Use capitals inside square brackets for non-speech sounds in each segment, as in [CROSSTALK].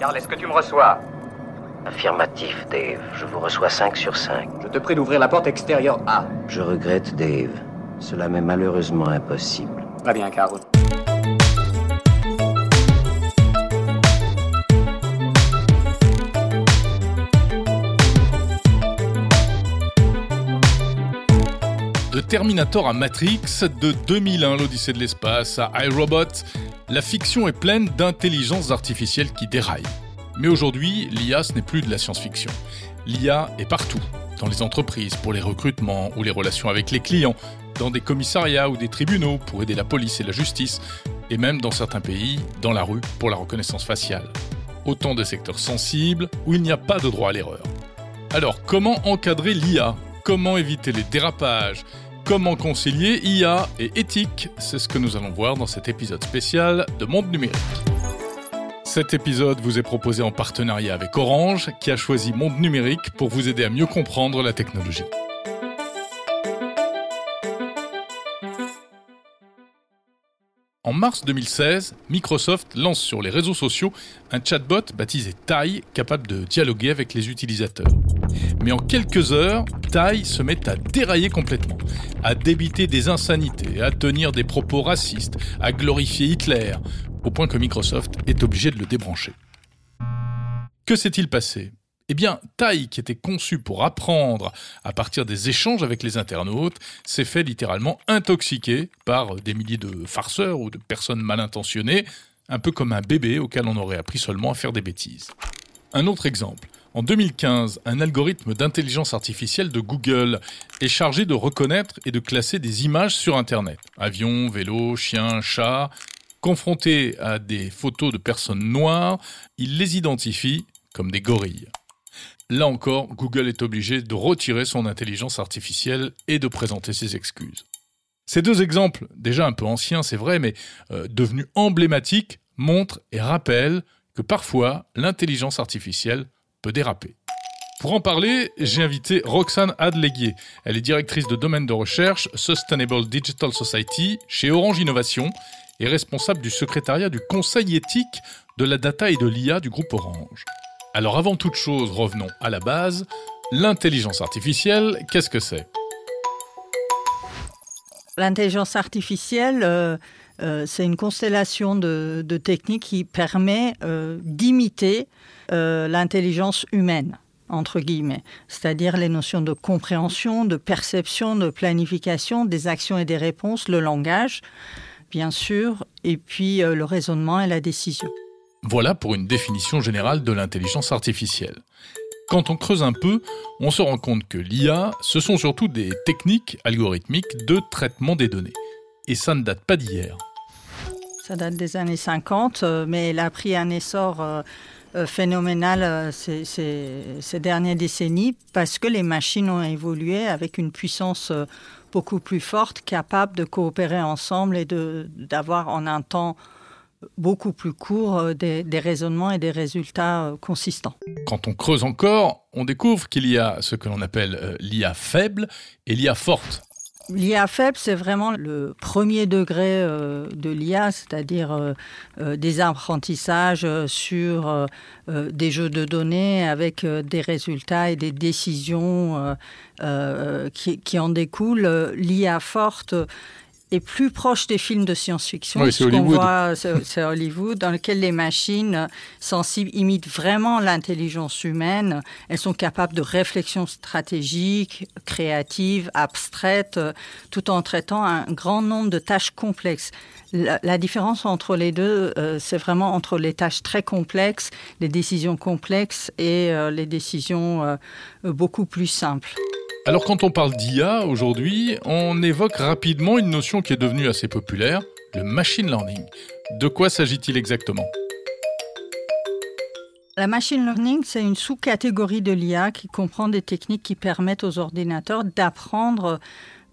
Carl, est-ce que tu me reçois? Affirmatif, Dave. Je vous reçois 5 sur 5. Je te prie d'ouvrir la porte extérieure A. Je regrette, Dave. Cela m'est malheureusement impossible. Très bien, Carl. De Terminator à Matrix, de 2001 l'Odyssée de l'espace à iRobot, la fiction est pleine d'intelligences artificielles qui déraillent. Mais aujourd'hui, l'IA, ce n'est plus de la science-fiction. L'IA est partout, dans les entreprises pour les recrutements ou les relations avec les clients, dans des commissariats ou des tribunaux pour aider la police et la justice, et même dans certains pays, dans la rue pour la reconnaissance faciale. Autant de secteurs sensibles où il n'y a pas de droit à l'erreur. Alors, comment encadrer l'IA Comment éviter les dérapages? Comment concilier IA et éthique C'est ce que nous allons voir dans cet épisode spécial de Monde Numérique. Cet épisode vous est proposé en partenariat avec Orange, qui a choisi Monde Numérique pour vous aider à mieux comprendre la technologie. En mars 2016, Microsoft lance sur les réseaux sociaux un chatbot baptisé Tai, capable de dialoguer avec les utilisateurs. Mais en quelques heures, Tai se met à dérailler complètement, à débiter des insanités, à tenir des propos racistes, à glorifier Hitler, au point que Microsoft est obligé de le débrancher. Que s'est-il passé? Eh bien, Tai, qui était conçu pour apprendre à partir des échanges avec les internautes, s'est fait littéralement intoxiquer par des milliers de farceurs ou de personnes mal intentionnées, un peu comme un bébé auquel on aurait appris seulement à faire des bêtises. Un autre exemple. En 2015, un algorithme d'intelligence artificielle de Google est chargé de reconnaître et de classer des images sur Internet. Avions, vélos, chiens, chats. Confronté à des photos de personnes noires, il les identifie comme des gorilles. Là encore, Google est obligé de retirer son intelligence artificielle et de présenter ses excuses. Ces deux exemples, déjà un peu anciens, c'est vrai, mais euh, devenus emblématiques, montrent et rappellent que parfois l'intelligence artificielle peut déraper. Pour en parler, j'ai invité Roxane Adleguier. Elle est directrice de domaine de recherche Sustainable Digital Society chez Orange Innovation et responsable du secrétariat du conseil éthique de la data et de l'IA du groupe Orange. Alors avant toute chose, revenons à la base. L'intelligence artificielle, qu'est-ce que c'est? L'intelligence artificielle, euh, euh, c'est une constellation de, techniques qui permet euh, d'imiter l'intelligence humaine entre guillemets, c'est-à-dire les notions de compréhension, de perception, de planification, des actions et des réponses, le langage, bien sûr, et puis le raisonnement et la décision. Voilà pour une définition générale de l'intelligence artificielle. Quand on creuse un peu, on se rend compte que l'IA, ce sont surtout des techniques algorithmiques de traitement des données. Et ça ne date pas d'hier. Ça date des années 50, euh, mais elle a pris un essor euh, euh, phénoménal ces, ces, dernières décennies parce que les machines ont évolué avec une puissance beaucoup plus forte, capable de coopérer ensemble et d'avoir en un temps beaucoup plus court euh, des, raisonnements et des résultats euh, consistants. Quand on creuse encore, on découvre qu'il y a ce que l'on appelle euh, l'IA faible et l'IA forte. L'IA faible, c'est vraiment le premier degré de l'IA, c'est-à-dire des apprentissages sur des jeux de données avec des résultats et des décisions qui, qui, en découlent. L'IA forte, est plus proche des films de science-fiction. Oui, c'est Hollywood. voit, c'est Hollywood, dans lequel les machines sensibles imitent vraiment l'intelligence humaine. Elles sont capables de réflexion stratégique, créative, abstraite, tout en traitant un grand nombre de tâches complexes. La, différence entre les deux, euh, c'est vraiment entre les tâches très complexes, les décisions complexes et euh, les décisions euh, beaucoup plus simples. Alors quand on parle d'IA aujourd'hui, on évoque rapidement une notion qui est devenue assez populaire, le machine learning. De quoi s'agit-il exactement? La machine learning, c'est une sous-catégorie de l'IA qui comprend des techniques qui permettent aux ordinateurs d'apprendre,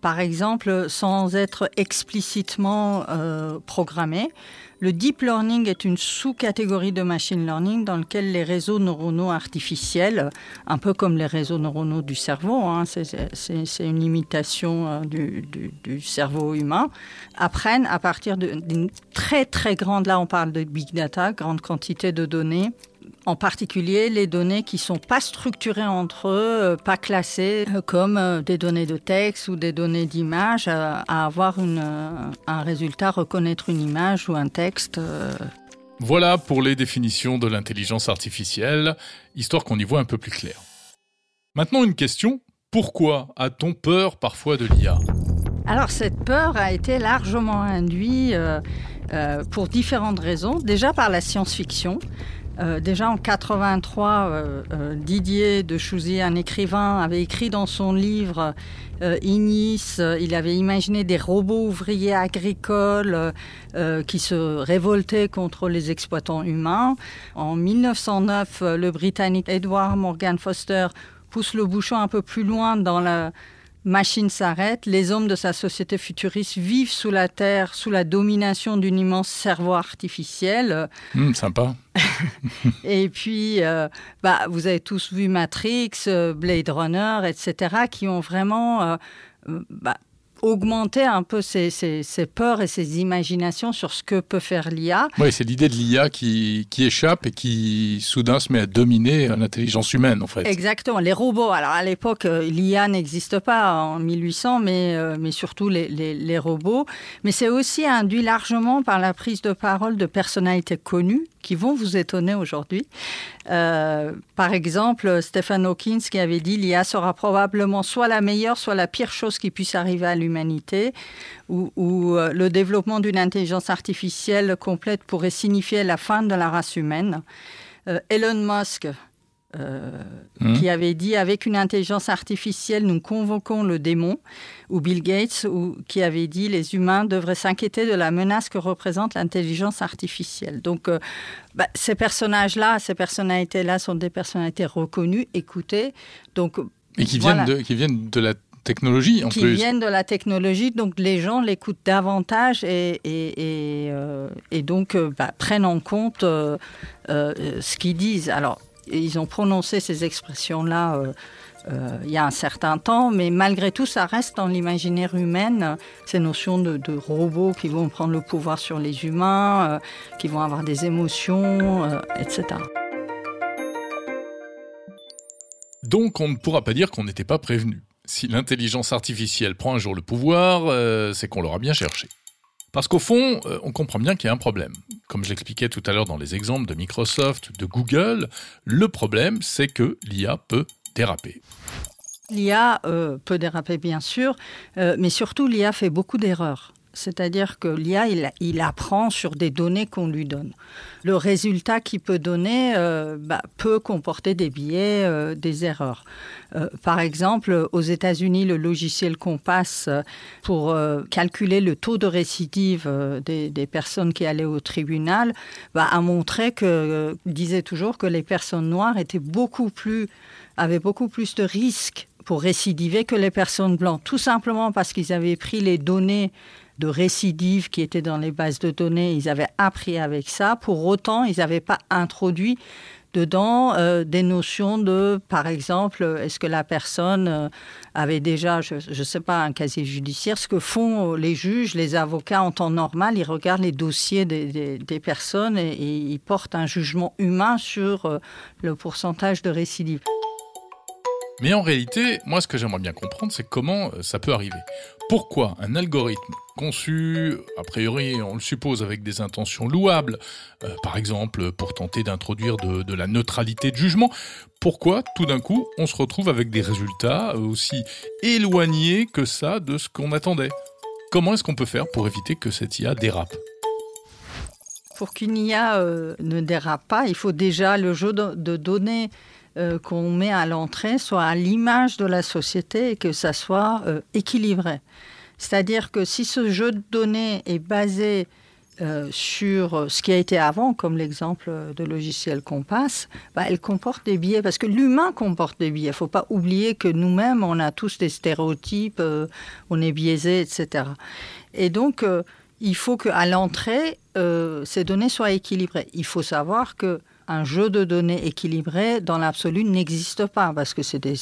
par exemple, sans être explicitement euh, programmés. Le deep learning est une sous-catégorie de machine learning dans laquelle les réseaux neuronaux artificiels, un peu comme les réseaux neuronaux du cerveau, hein, c'est une imitation euh, du, du, cerveau humain, apprennent à partir d'une très très grande, là on parle de big data, grande quantité de données, en particulier les données qui sont pas structurées entre eux, pas classées comme des données de texte ou des données d'image, à avoir une, un résultat, reconnaître une image ou un texte. Voilà pour les définitions de l'intelligence artificielle, histoire qu'on y voit un peu plus clair. Maintenant une question, pourquoi a-t-on peur parfois de l'IA Alors cette peur a été largement induite euh, euh, pour différentes raisons. Déjà par la science-fiction. Euh, déjà en 83, euh, euh, Didier de Chouzy, un écrivain, avait écrit dans son livre Ignis, il avait imaginé des robots ouvriers agricoles qui se révoltaient contre les exploitants humains. En 1909, le Britannique Edward Morgan Foster pousse le bouchon un peu plus loin dans la machine s'arrête, les hommes de sa société futuriste vivent sous la Terre, sous la domination d'une immense cerveau artificiel. Mmh, sympa. [LAUGHS] et puis, euh, bah, vous avez tous vu Matrix, euh, Blade Runner, etc., qui ont vraiment euh, bah, augmenter un peu ses, peurs et ses imaginations sur ce que peut faire l'IA. Oui, c'est l'idée de l'IA qui, qui, échappe et qui soudain se met à dominer l'intelligence humaine, en fait. Exactement. Les robots, alors à l'époque, euh, l'IA n'existe pas en 1800, mais, euh, mais surtout les, les, les robots. Mais c'est aussi induit largement par la prise de parole de personnalités connues qui vont vous étonner aujourd'hui. Euh, par exemple, Stephen Hawking qui avait dit l'IA sera probablement soit la meilleure, soit la pire chose qui puisse arriver à l'humanité, ou, euh, le développement d'une intelligence artificielle complète pourrait signifier la fin de la race humaine. Euh, Elon Musk, euh, mmh. qui avait dit avec une intelligence artificielle, nous convoquons le démon, ou Bill Gates, ou, qui avait dit les humains devraient s'inquiéter de la menace que représente l'intelligence artificielle. Donc, euh, bah, ces personnages-là, ces personnalités-là sont des personnalités reconnues, écoutées. Donc, et qui viennent, de, qui viennent de la technologie en qui viennent de la technologie, donc les gens l'écoutent davantage et, et, et, euh, donc bah, prennent en compte ce qu'ils disent. Alors, ils ont prononcé ces expressions-là euh, euh, il y a un certain temps, mais malgré tout, ça reste dans l'imaginaire humain, ces notions de, robots qui vont prendre le pouvoir sur les humains, euh, qui vont avoir des émotions, etc. Donc on ne pourra pas dire qu'on n'était pas prévenu. Si l'intelligence artificielle prend un jour le pouvoir, c'est qu'on l'aura bien cherché. Parce qu'au fond, euh, on comprend bien qu'il y a un problème. Comme je l'expliquais tout à l'heure dans les exemples de Microsoft, de Google, le problème, c'est que l'IA peut déraper. L'IA euh, peut déraper, bien sûr, euh, mais surtout l'IA fait beaucoup d'erreurs. C'est-à-dire que l'IA, il, apprend sur des données qu'on lui donne. Le résultat qu'il peut donner euh, bah, peut comporter des biais, euh, des erreurs. Euh, par exemple, aux États-Unis, le logiciel Compass, pour calculer le taux de récidive des, personnes qui allaient au tribunal, bah, a montré que, disait toujours que les personnes noires avaient beaucoup plus de risques pour récidiver que les personnes blanches, tout simplement parce qu'ils avaient pris les données de récidives qui étaient dans les bases de données, ils avaient appris avec ça. Pour autant, ils n'avaient pas introduit dedans euh, des notions de, par exemple, est-ce que la personne euh, avait déjà, je ne sais pas, un casier judiciaire. Ce que font les juges, les avocats en temps normal, ils regardent les dossiers des, personnes et, ils portent un jugement humain sur euh, le pourcentage de récidive. Mais en réalité, moi, ce que j'aimerais bien comprendre, c'est comment ça peut arriver. Pourquoi un algorithme conçu, a priori, on le suppose, avec des intentions louables, euh, par exemple pour tenter d'introduire de, la neutralité de jugement, pourquoi tout d'un coup on se retrouve avec des résultats aussi éloignés que ça de ce qu'on attendait? Comment est-ce qu'on peut faire pour éviter que cette IA dérape? Pour qu'une IA euh, ne dérape pas, il faut déjà le jeu de, données euh, qu'on met à l'entrée soit à l'image de la société et que ça soit équilibré. C'est-à-dire que si ce jeu de données est basé euh, sur ce qui a été avant, comme l'exemple de logiciel Compass, bah, elle comporte des biais, parce que l'humain comporte des biais. Il ne faut pas oublier que nous-mêmes, on a tous des stéréotypes, euh, on est biaisé, etc. Et donc, euh, il faut qu'à l'entrée, ces données soient équilibrées. Il faut savoir que un jeu de données équilibré, dans l'absolu, n'existe pas, parce que c'est des,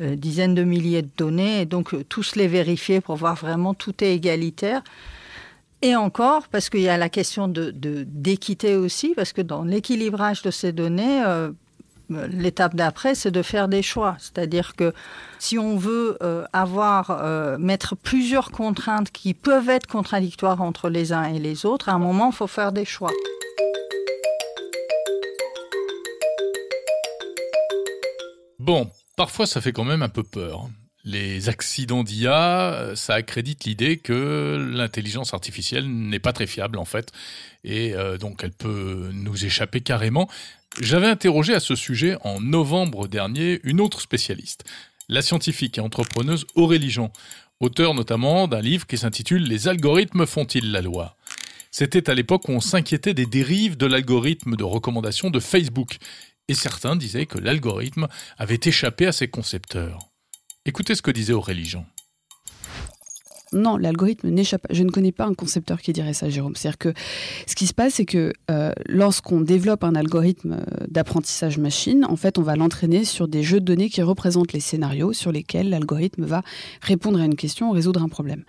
euh, dizaines de milliers de données, et donc euh, tous les vérifier pour voir vraiment tout est égalitaire. Et encore, parce qu'il y a la question de, d'équité aussi, parce que dans l'équilibrage de ces données, euh, l'étape d'après, c'est de faire des choix. C'est-à-dire que si on veut avoir, mettre plusieurs contraintes qui peuvent être contradictoires entre les uns et les autres, à un moment, il faut faire des choix. Bon, parfois ça fait quand même un peu peur. Les accidents d'IA, euh, ça accrédite l'idée que l'intelligence artificielle n'est pas très fiable en fait, et euh, donc elle peut nous échapper carrément. J'avais interrogé à ce sujet en novembre dernier une autre spécialiste, la scientifique et entrepreneuse Aurélie Jean, auteur notamment d'un livre qui s'intitule Les algorithmes font-ils la loi? C'était à l'époque où on s'inquiétait des dérives de l'algorithme de recommandation de Facebook, et certains disaient que l'algorithme avait échappé à ses concepteurs. Écoutez ce que disait Aurélie Jean. Non, l'algorithme n'échappe pas. Je ne connais pas un concepteur qui dirait ça, Jérôme. C'est-à-dire que ce qui se passe, c'est que euh, lorsqu'on développe un algorithme euh, d'apprentissage machine, en fait, on va l'entraîner sur des jeux de données qui représentent les scénarios sur lesquels l'algorithme va répondre à une question, résoudre un problème.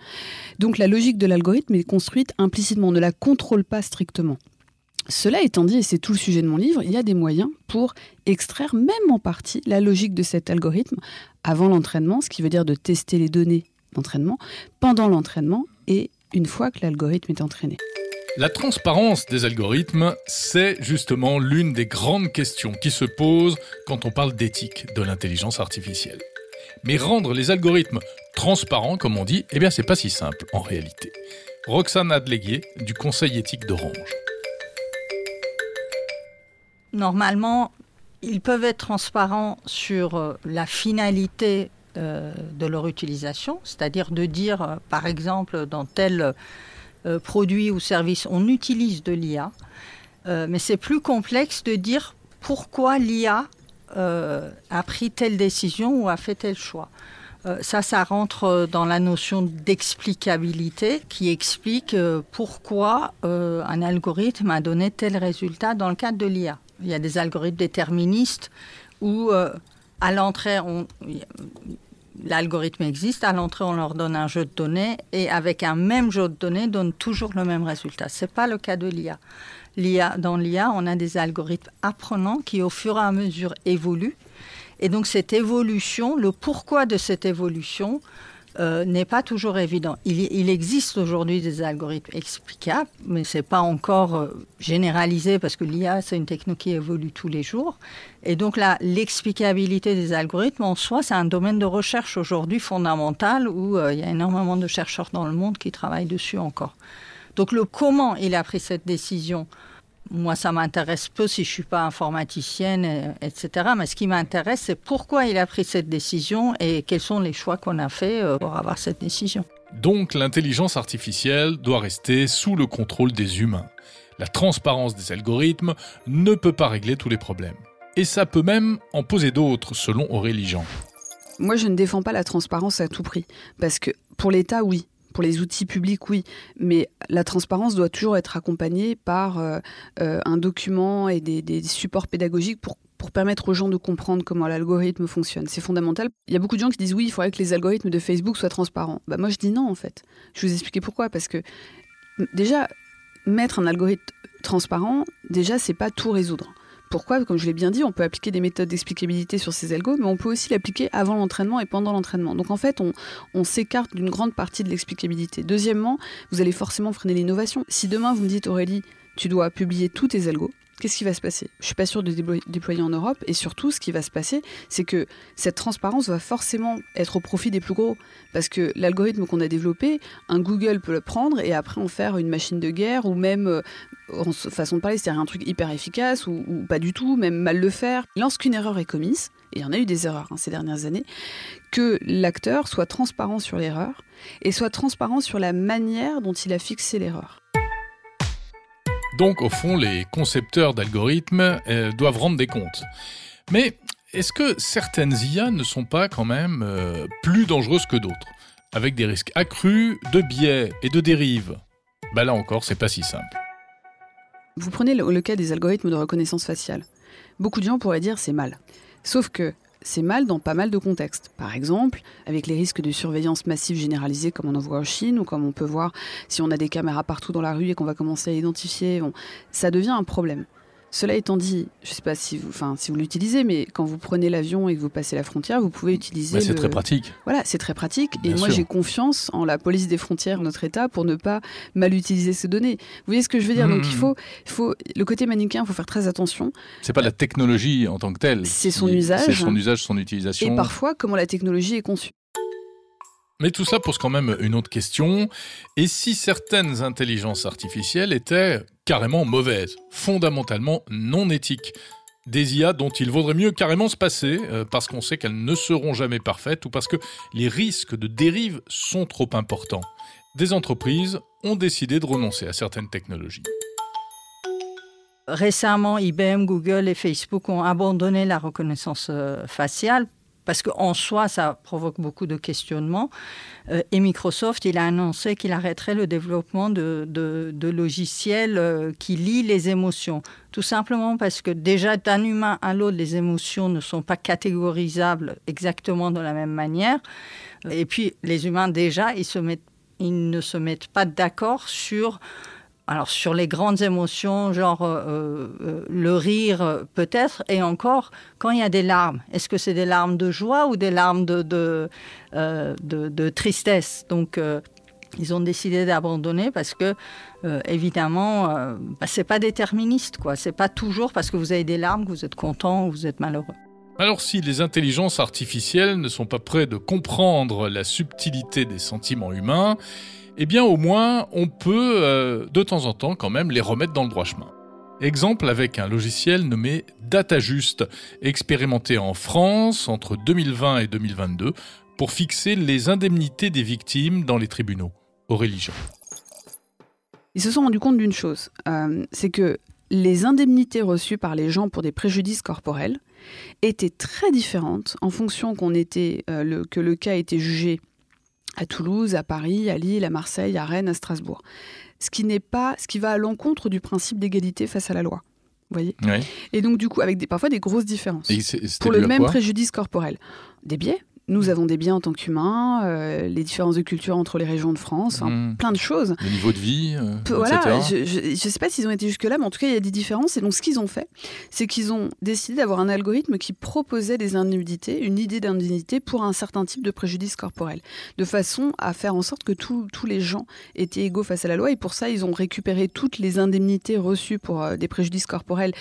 Donc la logique de l'algorithme est construite implicitement, on ne la contrôle pas strictement. Cela étant dit, et c'est tout le sujet de mon livre, il y a des moyens pour extraire même en partie la logique de cet algorithme avant l'entraînement, ce qui veut dire de tester les données d'entraînement, pendant l'entraînement et une fois que l'algorithme est entraîné. La transparence des algorithmes, c'est justement l'une des grandes questions qui se posent quand on parle d'éthique de l'intelligence artificielle. Mais rendre les algorithmes transparents, comme on dit, eh bien c'est pas si simple en réalité. Roxane Adleguier du Conseil éthique d'Orange. Normalement, ils peuvent être transparents sur euh, la finalité euh, de leur utilisation, c'est-à-dire de dire, euh, par exemple, dans tel produit ou service, on utilise de l'IA, mais c'est plus complexe de dire pourquoi l'IA a pris telle décision ou a fait tel choix. ça, ça rentre dans la notion d'explicabilité qui explique pourquoi un algorithme a donné tel résultat dans le cadre de l'IA. Il y a des algorithmes déterministes où euh, à l'entrée, l'algorithme existe, à l'entrée, on leur donne un jeu de données et avec un même jeu de données, donne toujours le même résultat. Ce n'est pas le cas de l'IA. l'IA. Dans l'IA, on a des algorithmes apprenants qui, au fur et à mesure, évoluent. Et donc, cette évolution, le pourquoi de cette évolution, euh, n'est pas toujours évident. Il, existe aujourd'hui des algorithmes explicables, mais ce n'est pas encore euh, généralisé parce que l'IA, c'est une techno qui évolue tous les jours. Et donc là, l'explicabilité des algorithmes en soi, c'est un domaine de recherche aujourd'hui fondamental où euh, il y a énormément de chercheurs dans le monde qui travaillent dessus encore. Donc le comment il a pris cette décision, moi, ça m'intéresse peu si je suis pas informaticienne, euh, etc. Mais ce qui m'intéresse, c'est pourquoi il a pris cette décision et quels sont les choix qu'on a faits euh, pour avoir cette décision. Donc, l'intelligence artificielle doit rester sous le contrôle des humains. La transparence des algorithmes ne peut pas régler tous les problèmes. Et ça peut même en poser d'autres, selon Aurélie Jean. Moi, je ne défends pas la transparence à tout prix. Parce que pour l'État, oui, pour les outils publics, oui, mais la transparence doit toujours être accompagnée par euh, euh, un document et des, supports pédagogiques pour, permettre aux gens de comprendre comment l'algorithme fonctionne. C'est fondamental. Il y a beaucoup de gens qui disent oui, il faudrait que les algorithmes de Facebook soient transparents. Bah, moi, je dis non, en fait. Je vais vous expliquer pourquoi. Parce que déjà, mettre un algorithme transparent, déjà, c'est pas tout résoudre. Pourquoi Comme je l'ai bien dit, on peut appliquer des méthodes d'explicabilité sur ces algos, mais on peut aussi l'appliquer avant l'entraînement et pendant l'entraînement. Donc en fait, on, s'écarte d'une grande partie de l'explicabilité. Deuxièmement, vous allez forcément freiner l'innovation. Si demain vous me dites Aurélie, tu dois publier tous tes algos, qu'est-ce qui va se passer? Je suis pas sûr de déployer en Europe. Et surtout, ce qui va se passer, c'est que cette transparence va forcément être au profit des plus gros. Parce que l'algorithme qu'on a développé, un Google peut le prendre et après en faire une machine de guerre ou même, euh, en façon de parler, c'est-à-dire un truc hyper efficace ou, pas du tout, même mal le faire. Lorsqu'une erreur est commise, et il y en a eu des erreurs hein, ces dernières années, que l'acteur soit transparent sur l'erreur et soit transparent sur la manière dont il a fixé l'erreur. Donc, au fond, les concepteurs d'algorithmes euh, doivent rendre des comptes. Mais est-ce que certaines IA ne sont pas quand même euh, plus dangereuses que d'autres, avec des risques accrus de biais et de dérives? Bah là encore, c'est pas si simple. Vous prenez le, cas des algorithmes de reconnaissance faciale. Beaucoup de gens pourraient dire c'est mal. Sauf que c'est mal dans pas mal de contextes. Par exemple, avec les risques de surveillance massive généralisée comme on en voit en Chine ou comme on peut voir si on a des caméras partout dans la rue et qu'on va commencer à identifier, ça devient un problème. Cela étant dit, je ne sais pas si vous, enfin, si vous l'utilisez, mais quand vous prenez l'avion et que vous passez la frontière, vous pouvez utiliser. Bah, c'est très pratique. Voilà, c'est très pratique. et moi, j'ai confiance en la police des frontières, notre État, pour ne pas mal utiliser ces données. Vous voyez ce que je veux dire? Donc, il mmh. faut, il faut le côté manichéen, il faut faire très attention. C'est pas la technologie en tant que telle. C'est son usage. C'est son usage, son utilisation. Et parfois, comment la technologie est conçue. Mais tout cela pose quand même une autre question. Et si certaines intelligences artificielles étaient carrément mauvaises, fondamentalement non éthiques des IA dont il vaudrait mieux carrément se passer, euh, parce qu'on sait qu'elles ne seront jamais parfaites ou parce que les risques de dérive sont trop importants. Des entreprises ont décidé de renoncer à certaines technologies. Récemment, IBM, Google et Facebook ont abandonné la reconnaissance euh, faciale parce qu'en soi, ça provoque beaucoup de questionnements. Euh, et Microsoft, il a annoncé qu'il arrêterait le développement de, logiciels euh, qui lient les émotions. Tout simplement parce que déjà, d'un humain à l'autre, les émotions ne sont pas catégorisables exactement de la même manière. Et puis, les humains, déjà, ils ne se mettent pas d'accord sur alors sur les grandes émotions, genre euh, euh, le rire peut-être, et encore quand il y a des larmes, est-ce que c'est des larmes de joie ou des larmes de, euh, tristesse? Donc ils ont décidé d'abandonner parce que évidemment, bah, c'est pas déterministe, quoi. C'est pas toujours parce que vous avez des larmes que vous êtes content ou vous êtes malheureux. Alors si les intelligences artificielles ne sont pas prêtes de comprendre la subtilité des sentiments humains, eh bien au moins on peut euh, de temps en temps quand même les remettre dans le droit chemin. Exemple avec un logiciel nommé DataJust, expérimenté en France entre 2020 et 2022 pour fixer les indemnités des victimes dans les tribunaux. Aurélie Jean. Ils se sont rendus compte d'une chose, euh, c'est que les indemnités reçues par les gens pour des préjudices corporels étaient très différentes en fonction qu'on était, euh, que le cas était jugé à Toulouse, à Paris, à Lille, à Marseille, à Rennes, à Strasbourg. Ce qui n'est pas, ce qui va à l'encontre du principe d'égalité face à la loi. Vous voyez? Et donc, du coup, avec des, parfois des grosses différences. pour le même préjudice corporel. Des biais, nous avons des biens en tant qu'humains, euh, les différences de culture entre les régions de France, hmm. plein de choses. Le niveau de vie, euh, voilà, Je ne sais pas s'ils ont été jusque-là, mais en tout cas, il y a des différences. Et donc, ce qu'ils ont fait, c'est qu'ils ont décidé d'avoir un algorithme qui proposait des indemnités, une idée d'indemnité pour un certain type de préjudice corporel, de façon à faire en sorte que tous les gens étaient égaux face à la loi. Et pour ça, ils ont récupéré toutes les indemnités reçues pour euh, des préjudices corporels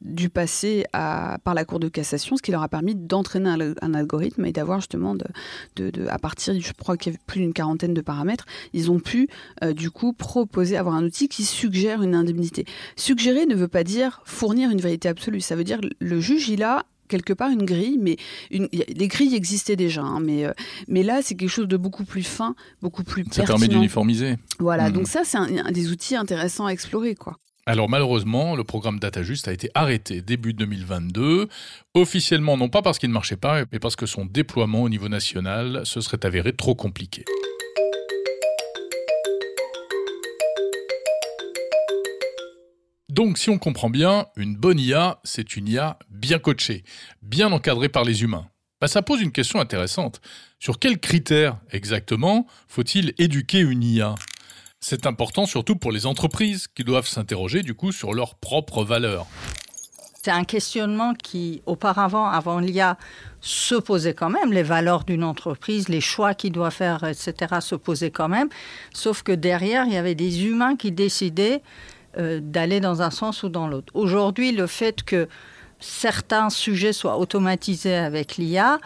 du passé à, par la Cour de cassation, ce qui leur a permis d'entraîner un, algorithme et d'avoir justement, de, de, à partir, je crois qu'il y avait plus d'une quarantaine de paramètres, ils ont pu euh, du coup proposer, avoir un outil qui suggère une indemnité. Suggérer ne veut pas dire fournir une vérité absolue, ça veut dire le juge, il a quelque part une grille, mais une, les grilles existaient déjà, hein, mais, euh, mais là c'est quelque chose de beaucoup plus fin, beaucoup plus ça permet d'uniformiser. Voilà, mmh. donc ça c'est un, un, des outils intéressants à explorer, quoi. Alors malheureusement, le programme DataJust a été arrêté début 2022, officiellement non pas parce qu'il ne marchait pas, mais parce que son déploiement au niveau national se serait avéré trop compliqué. Donc si on comprend bien, une bonne IA, c'est une IA bien coachée, bien encadrée par les humains. Bah, ça pose une question intéressante. Sur quels critères exactement faut-il éduquer une IA c'est important surtout pour les entreprises qui doivent s'interroger du coup sur leurs propres valeurs. C'est un questionnement qui, auparavant, avant l'IA, se posait quand même. Les valeurs d'une entreprise, les choix qu'il doit faire, etc., se posaient quand même. Sauf que derrière, il y avait des humains qui décidaient euh, d'aller dans un sens ou dans l'autre. Aujourd'hui, le fait que certains sujets soient automatisés avec l'IA,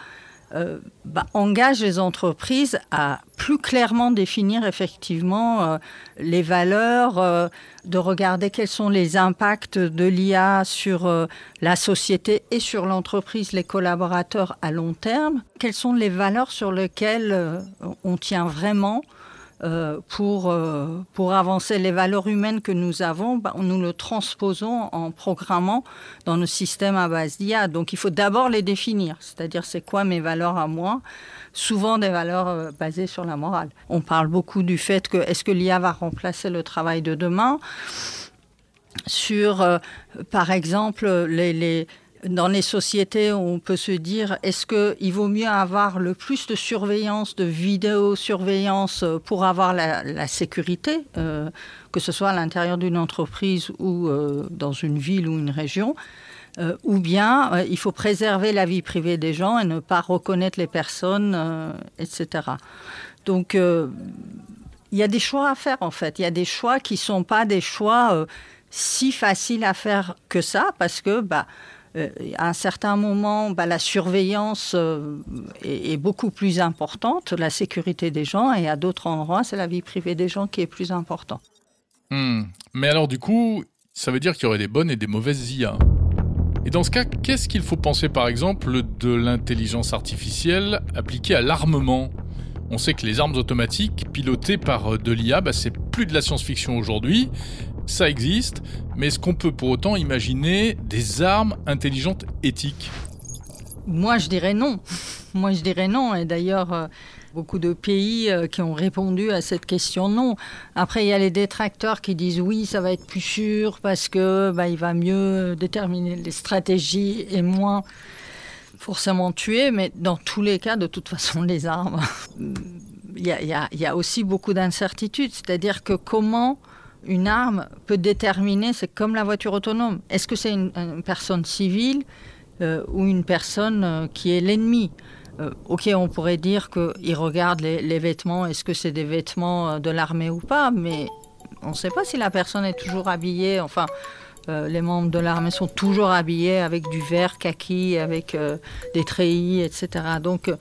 euh, bah, engage les entreprises à plus clairement définir effectivement euh, les valeurs, euh, de regarder quels sont les impacts de l'IA sur la société et sur l'entreprise, les collaborateurs à long terme, quelles sont les valeurs sur lesquelles on tient vraiment euh, pour, euh, pour avancer les valeurs humaines que nous avons, bah, nous le transposons en programmant dans nos systèmes à base d'IA. Donc il faut d'abord les définir, c'est-à-dire c'est quoi mes valeurs à moi? Souvent des valeurs euh, basées sur la morale. On parle beaucoup du fait que est-ce que l'IA va remplacer le travail de demain? Sur, par exemple, les, les dans les sociétés, on peut se dire est-ce qu'il vaut mieux avoir le plus de surveillance, de vidéosurveillance pour avoir la, sécurité, euh, que ce soit à l'intérieur d'une entreprise ou euh, dans une ville ou une région euh, ou bien il faut préserver la vie privée des gens et ne pas reconnaître les personnes, etc. Donc il y a des choix à faire en fait. Il y a des choix qui ne sont pas des choix si faciles à faire que ça, parce que bah, euh, à un certain moment, bah, la surveillance euh, est, beaucoup plus importante, la sécurité des gens, et à d'autres endroits, c'est la vie privée des gens qui est plus importante. Hmm. Mais alors du coup, ça veut dire qu'il y aurait des bonnes et des mauvaises IA. Et dans ce cas, qu'est-ce qu'il faut penser par exemple de l'intelligence artificielle appliquée à l'armement? On sait que les armes automatiques pilotées par de l'IA, bah, c'est plus de la science-fiction aujourd'hui, ça existe, mais est-ce qu'on peut pour autant imaginer des armes intelligentes éthiques? Moi, je dirais non. [LAUGHS] Moi, je dirais non. Et d'ailleurs, euh, beaucoup de pays euh, qui ont répondu à cette question non. Après, il y a les détracteurs qui disent oui, ça va être plus sûr parce que bah, il va mieux déterminer les stratégies et moins forcément tuer. Mais dans tous les cas, de toute façon, [LAUGHS] les armes, [LAUGHS] il y a aussi beaucoup d'incertitudes. C'est-à-dire que comment une arme peut déterminer, c'est comme la voiture autonome. Est-ce que c'est une, personne civile euh, ou une personne euh, qui est l'ennemi? Euh, Ok, on pourrait dire qu'il regarde les, vêtements, est-ce que c'est des vêtements de l'armée ou pas, mais on ne sait pas si la personne est toujours habillée, enfin, les membres de l'armée sont toujours habillés avec du vert kaki, avec des treillis, etc. Donc,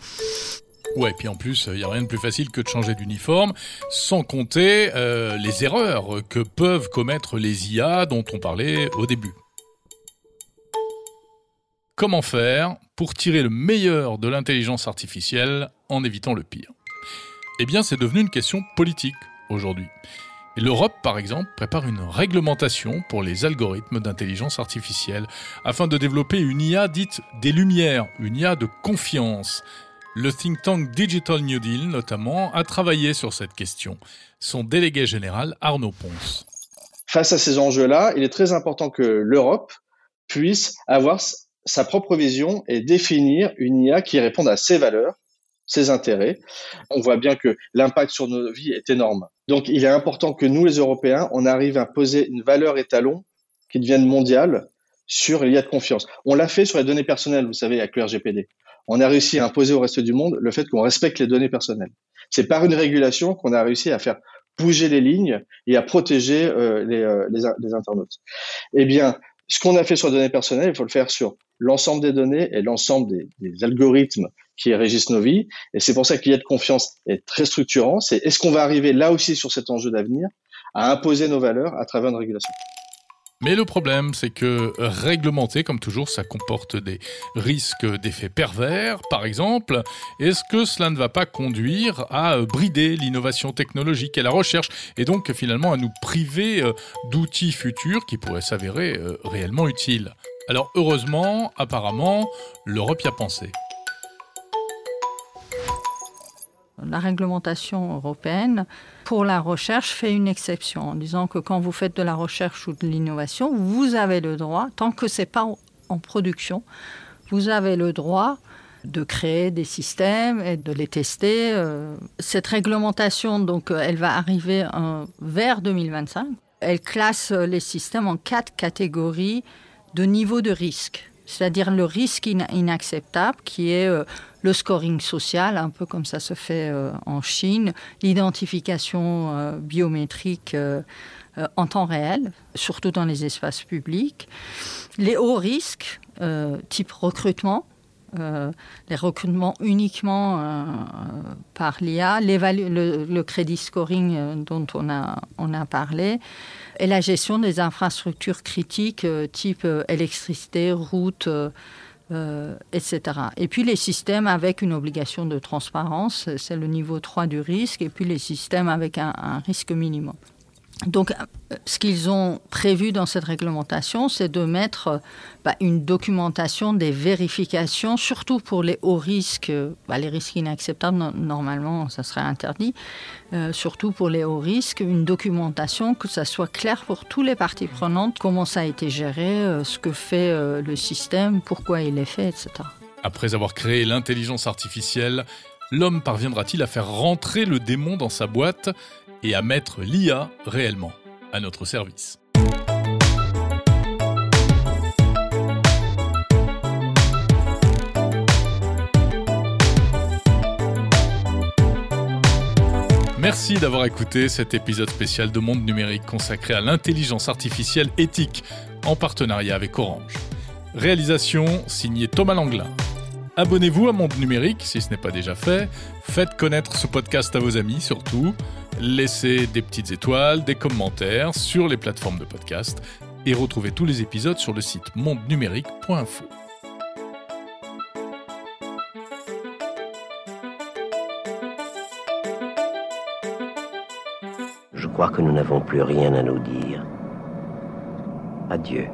Ouais, puis en plus, il n'y a rien de plus facile que de changer d'uniforme, sans compter euh, les erreurs que peuvent commettre les IA dont on parlait au début. Comment faire pour tirer le meilleur de l'intelligence artificielle en évitant le pire? Eh bien, c'est devenu une question politique aujourd'hui. L'Europe, par exemple, prépare une réglementation pour les algorithmes d'intelligence artificielle, afin de développer une IA dite des Lumières, une IA de confiance, le think tank Digital New Deal, notamment, a travaillé sur cette question. Son délégué général, Arnaud Ponce. Face à ces enjeux-là, il est très important que l'Europe puisse avoir sa propre vision et définir une IA qui réponde à ses valeurs, ses intérêts. On voit bien que l'impact sur nos vies est énorme. Donc il est important que nous, les Européens, on arrive à poser une valeur étalon qui devienne mondiale sur l'IA de confiance. On l'a fait sur les données personnelles, vous savez, avec le RGPD on a réussi à imposer au reste du monde le fait qu'on respecte les données personnelles. C'est par une régulation qu'on a réussi à faire bouger les lignes et à protéger euh, euh, les, internautes. Eh bien, ce qu'on a fait sur les données personnelles, il faut le faire sur l'ensemble des données et l'ensemble des, algorithmes qui régissent nos vies. Et c'est pour ça qu'il y a de confiance est très structurant. C'est est-ce qu'on va arriver là aussi sur cet enjeu d'avenir à imposer nos valeurs à travers une régulation? Mais le problème, c'est que réglementer, comme toujours, ça comporte des risques d'effets pervers. Par exemple, est-ce que cela ne va pas conduire à brider l'innovation technologique et la recherche, et donc finalement à nous priver euh, d'outils futurs qui pourraient s'avérer euh, réellement utiles? Alors heureusement, apparemment, l'Europe y a pensé. La réglementation européenne pour la recherche fait une exception en disant que quand vous faites de la recherche ou de l'innovation, vous avez le droit, tant que ce n'est pas en production, vous avez le droit de créer des systèmes et de les tester. Euh, cette réglementation, donc, euh, elle va arriver vers 2025. Elle classe les systèmes en quatre catégories de niveau de risque c'est-à-dire le risque inacceptable qui est euh, le scoring social, un peu comme ça se fait euh, en Chine, l'identification euh, biométrique en temps réel, surtout dans les espaces publics, les hauts risques, type recrutement, les recrutements uniquement par l'IA, le, le, crédit scoring dont on a, on a parlé, et la gestion des infrastructures critiques euh, type euh, électricité, route, euh, etc. Et puis les systèmes avec une obligation de transparence, c'est le niveau 3 du risque, et puis les systèmes avec un, risque minimum. Donc, euh, ce qu'ils ont prévu dans cette réglementation, c'est de mettre bah, une documentation des vérifications, surtout pour les hauts risques, bah, les risques inacceptables, normalement, ça serait interdit, euh, surtout pour les hauts risques, une documentation que ça soit clair pour tous les parties prenantes, comment ça a été géré, euh, ce que fait le système, pourquoi il est fait, etc. Après avoir créé l'intelligence artificielle, l'homme parviendra-t-il à faire rentrer le démon dans sa boîte? Et à mettre l'IA réellement à notre service. Merci d'avoir écouté cet épisode spécial de Monde Numérique consacré à l'intelligence artificielle éthique en partenariat avec Orange. Réalisation signée Thomas Langlin. Abonnez-vous à Monde Numérique si ce n'est pas déjà fait. Faites connaître ce podcast à vos amis surtout. Laissez des petites étoiles, des commentaires sur les plateformes de podcast et retrouvez tous les épisodes sur le site mondenumérique.info. Je crois que nous n'avons plus rien à nous dire. Adieu.